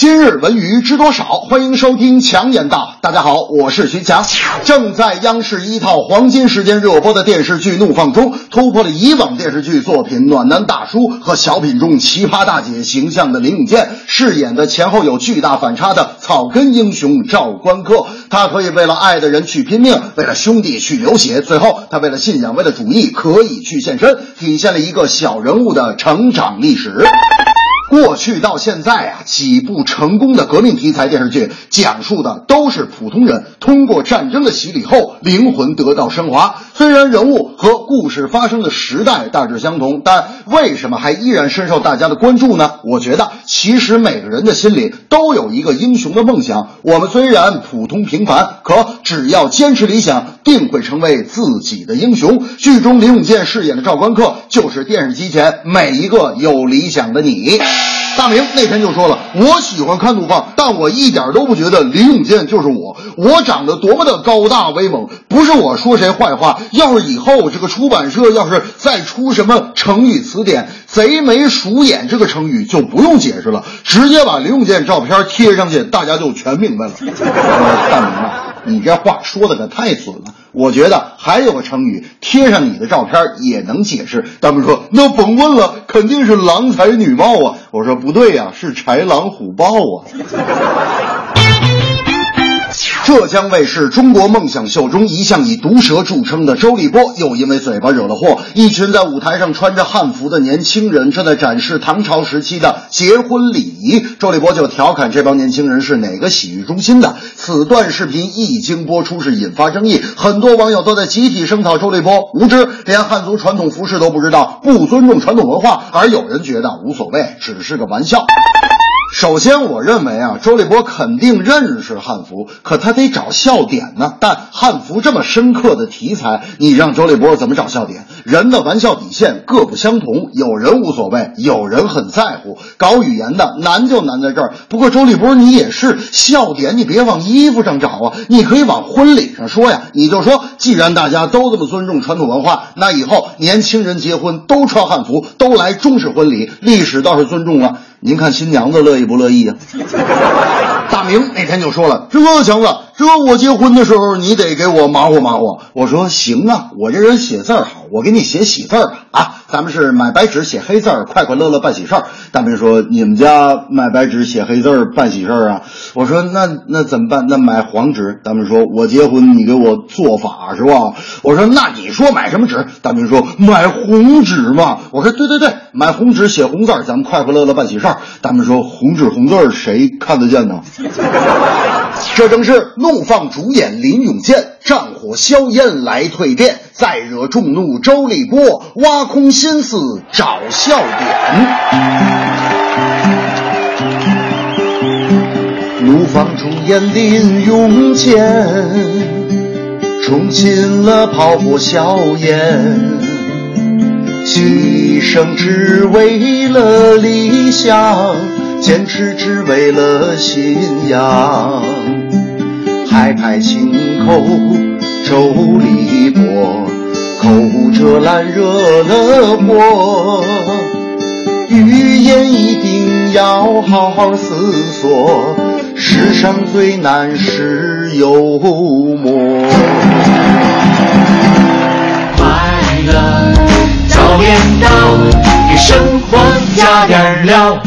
今日文娱知多少？欢迎收听强言道。大家好，我是徐强。正在央视一套黄金时间热播的电视剧《怒放》中，突破了以往电视剧作品暖男大叔和小品中奇葩大姐形象的林永健，饰演的前后有巨大反差的草根英雄赵关客。他可以为了爱的人去拼命，为了兄弟去流血，最后他为了信仰，为了主义可以去献身，体现了一个小人物的成长历史。过去到现在啊，几部成功的革命题材电视剧讲述的都是普通人通过战争的洗礼后灵魂得到升华。虽然人物和故事发生的时代大致相同，但为什么还依然深受大家的关注呢？我觉得，其实每个人的心里都有一个英雄的梦想。我们虽然普通平凡，可只要坚持理想，定会成为自己的英雄。剧中林永健饰演的赵关客，就是电视机前每一个有理想的你。大明那天就说了，我喜欢看怒放，但我一点都不觉得林永健就是我。我长得多么的高大威猛，不是我说谁坏话。要是以后这个出版社要是再出什么成语词典，贼眉鼠眼这个成语就不用解释了，直接把林永健照片贴上去，大家就全明白了。大明啊，你这话说的可太损了。我觉得还有个成语，贴上你的照片也能解释。他们说：“那甭问了，肯定是郎才女貌啊。”我说：“不对呀，是豺狼虎豹啊。”浙江卫视《中国梦想秀》中一向以毒舌著称的周立波，又因为嘴巴惹了祸。一群在舞台上穿着汉服的年轻人正在展示唐朝时期的结婚礼仪，周立波就调侃这帮年轻人是哪个洗浴中心的。此段视频一经播出，是引发争议，很多网友都在集体声讨周立波无知，连汉族传统服饰都不知道，不尊重传统文化。而有人觉得无所谓，只是个玩笑。首先，我认为啊，周立波肯定认识汉服，可他得找笑点呢。但汉服这么深刻的题材，你让周立波怎么找笑点？人的玩笑底线各不相同，有人无所谓，有人很在乎。搞语言的难就难在这儿。不过周立波你也是笑点，你别往衣服上找啊，你可以往婚礼上说呀。你就说，既然大家都这么尊重传统文化，那以后年轻人结婚都穿汉服，都来中式婚礼，历史倒是尊重了。您看新娘子乐意不乐意呀？大明那天就说了：“这强子，这我结婚的时候你得给我忙活忙活。”我说：“行啊，我这人写字好，我给你写喜字吧啊。咱们是买白纸写黑字儿，快快乐乐办喜事儿。”大明说：“你们家买白纸写黑字儿办喜事儿啊？”我说：“那那怎么办？那买黄纸。”大明说：“我结婚你给我做法是吧？”我说：“那你说买什么纸？”大明说：“买红纸嘛。”我说：“对对对，买红纸写红字儿，咱们快快乐乐办喜事儿。”大明说：“红纸红字儿谁看得见呢？”这正是怒放主演林永健战火硝烟来蜕变，再惹众怒周立波挖空心思找笑点。怒放主演林永健，冲进了炮火硝烟，牺牲只为了理想。坚持只为了信仰，拍拍心口周立波，口无遮拦惹了祸，语言一定要好好思索，世上最难是幽默。快乐早点到，给生活加点料。